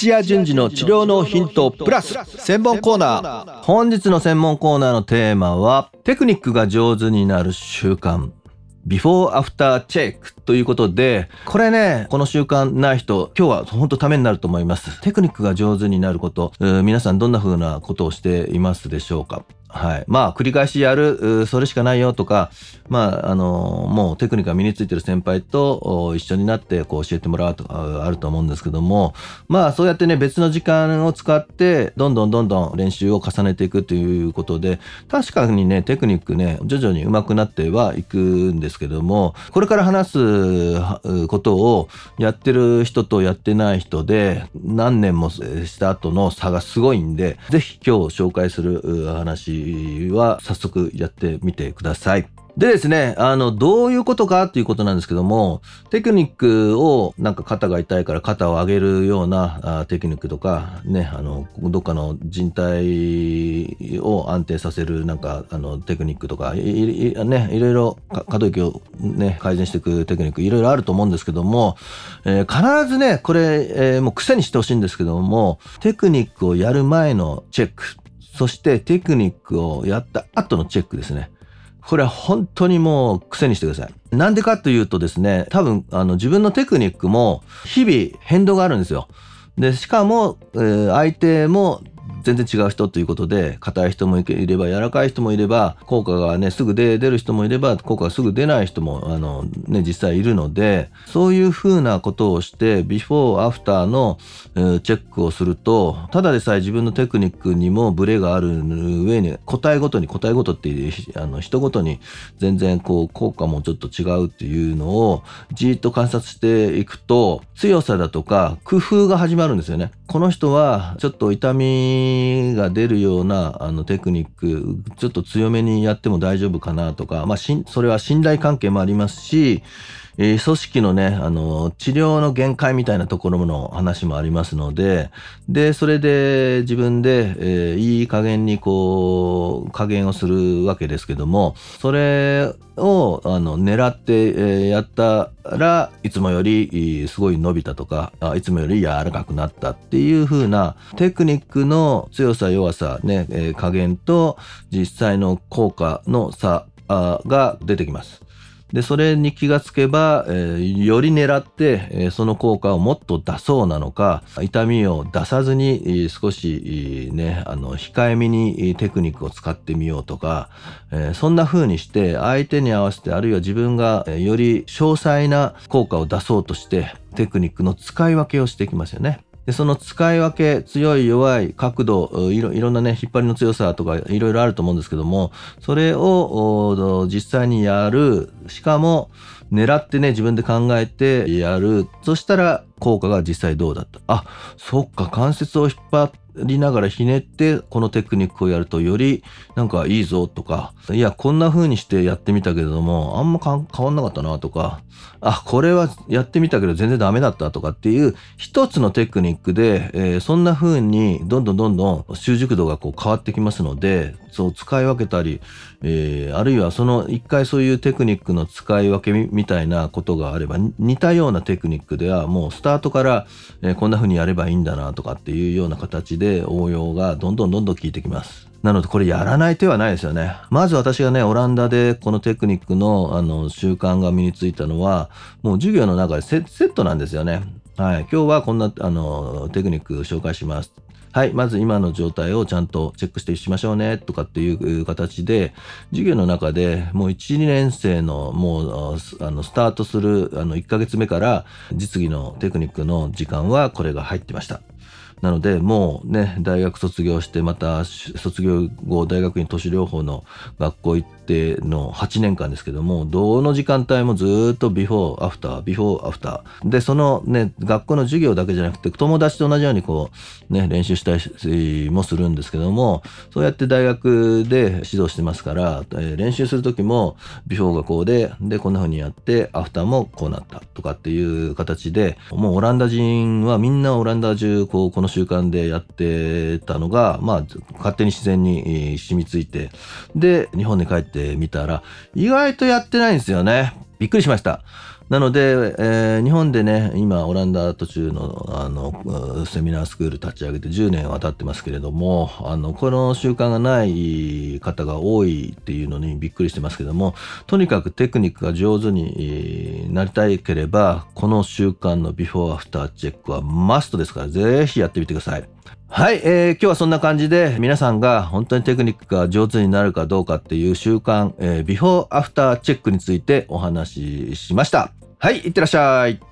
土屋順次の治療のヒントプラス専門コーナー。本日の専門コーナーのテーマはテクニックが上手になる習慣。ビフォーアフターチェックということで、これね、この習慣ない人、今日は本当ためになると思います。テクニックが上手になること、皆さんどんな風なことをしていますでしょうか？はい。まあ、繰り返しやる、それしかないよとか、まあ、あの、もうテクニックが身についてる先輩と一緒になってこう教えてもらうとかあると思うんですけども、まあ、そうやってね、別の時間を使って、どんどんどんどん練習を重ねていくということで、確かにね、テクニックね、徐々に上手くなってはいくんですけども、これから話すことをやってる人とやってない人で、何年もした後の差がすごいんで、ぜひ今日紹介する話は早速やってみてください。でですね、あの、どういうことかっていうことなんですけども、テクニックを、なんか肩が痛いから肩を上げるようなあテクニックとか、ね、あの、どっかの人体を安定させる、なんか、あの、テクニックとか、いいね、いろいろ可動域をね、改善していくテクニック、いろいろあると思うんですけども、えー、必ずね、これ、えー、もう癖にしてほしいんですけども、テクニックをやる前のチェック、そしてテクニックをやった後のチェックですね。これは本当にもう癖にしてください。なんでかというとですね、多分あの自分のテクニックも日々変動があるんですよ。で、しかも、えー、相手も全然違う人ということで、硬い人もいれば、柔らかい人もいれば、効果がね、すぐ出る人もいれば、効果がすぐ出ない人も、あの、ね、実際いるので、そういうふうなことをして、ビフォー、アフターの、え、チェックをすると、ただでさえ自分のテクニックにもブレがある上に、個体ごとに、個体ごとって、あの、人ごとに全然こう、効果もちょっと違うっていうのを、じーっと観察していくと、強さだとか、工夫が始まるんですよね。この人は、ちょっと痛みが出るようなあのテクニック、ちょっと強めにやっても大丈夫かなとか、まあ、それは信頼関係もありますし、えー、組織のね、あの、治療の限界みたいなところの話もありますので、で、それで自分で、えー、いい加減にこう、加減をするわけですけども、それを、あの、狙って、えー、やったらいつもよりすごい伸びたとかいつもより柔らかくなったっていう風なテクニックの強さ弱さね、えー、加減と実際の効果の差が出てきます。で、それに気がつけば、えー、より狙って、えー、その効果をもっと出そうなのか、痛みを出さずに、えー、少し、ね、あの、控えめにテクニックを使ってみようとか、えそんな風にして相手に合わせて、あるいは自分がより詳細な効果を出そうとして、テクニックの使い分けをしていきますよね。でその使い分け強い弱い角度いろいろんなね引っ張りの強さとかいろいろあると思うんですけどもそれを実際にやる。しかも狙ってね自分で考えてやる。そしたら効果が実際どうだった。あそっか関節を引っ張りながらひねってこのテクニックをやるとよりなんかいいぞとかいやこんな風にしてやってみたけれどもあんま変わんなかったなとかあこれはやってみたけど全然ダメだったとかっていう一つのテクニックで、えー、そんな風にどんどんどんどん習熟度がこう変わってきますのでそう使い分けたり、えー、あるいはその一回そういうテクニックの使い分けみたいなことがあれば似たようなテクニックではもうスタートから、えー、こんな風にやればいいんだなとかっていうような形でで応用がどんどんどんどん効いてきます。なのでこれやらない手はないですよね。まず私がね、オランダでこのテクニックのあの習慣が身についたのは、もう授業の中でセットなんですよね。はい。今日はこんなあのテクニックを紹介します。はい、まず今の状態をちゃんとチェックしてしましょうねとかっていう形で、授業の中でもう1、2年生のもうあのスタートするあの1ヶ月目から実技のテクニックの時間はこれが入ってました。なので、もうね、大学卒業して、また卒業後、大学院都市療法の学校行っての8年間ですけども、どの時間帯もずっとビフォー、アフター、ビフォー、アフター。で、そのね、学校の授業だけじゃなくて、友達と同じようにこう、ね、練習したりもするんですけども、そうやって大学で指導してますから、えー、練習するときも、ビフォーがこうで、で、こんな風にやって、アフターもこうなったとかっていう形で、もうオランダ人はみんなオランダ中、こう、この習慣でやってたのが、まあ、勝手に自然に染みついて、で、日本に帰ってみたら、意外とやってないんですよね。びっくりしました。なので、えー日本でね、今、オランダ途中のあのセミナースクール立ち上げて10年は経ってますけれども、あのこの習慣がない方が多いっていうのにびっくりしてますけども、とにかくテクニックが上手になりたいければ、この習慣のビフォーアフターチェックはマストですから、ぜひやってみてください。はい、えー今日はそんな感じで皆さんが本当にテクニックが上手になるかどうかっていう習慣、えービフォーアフターチェックについてお話ししました。はい、いってらっしゃい。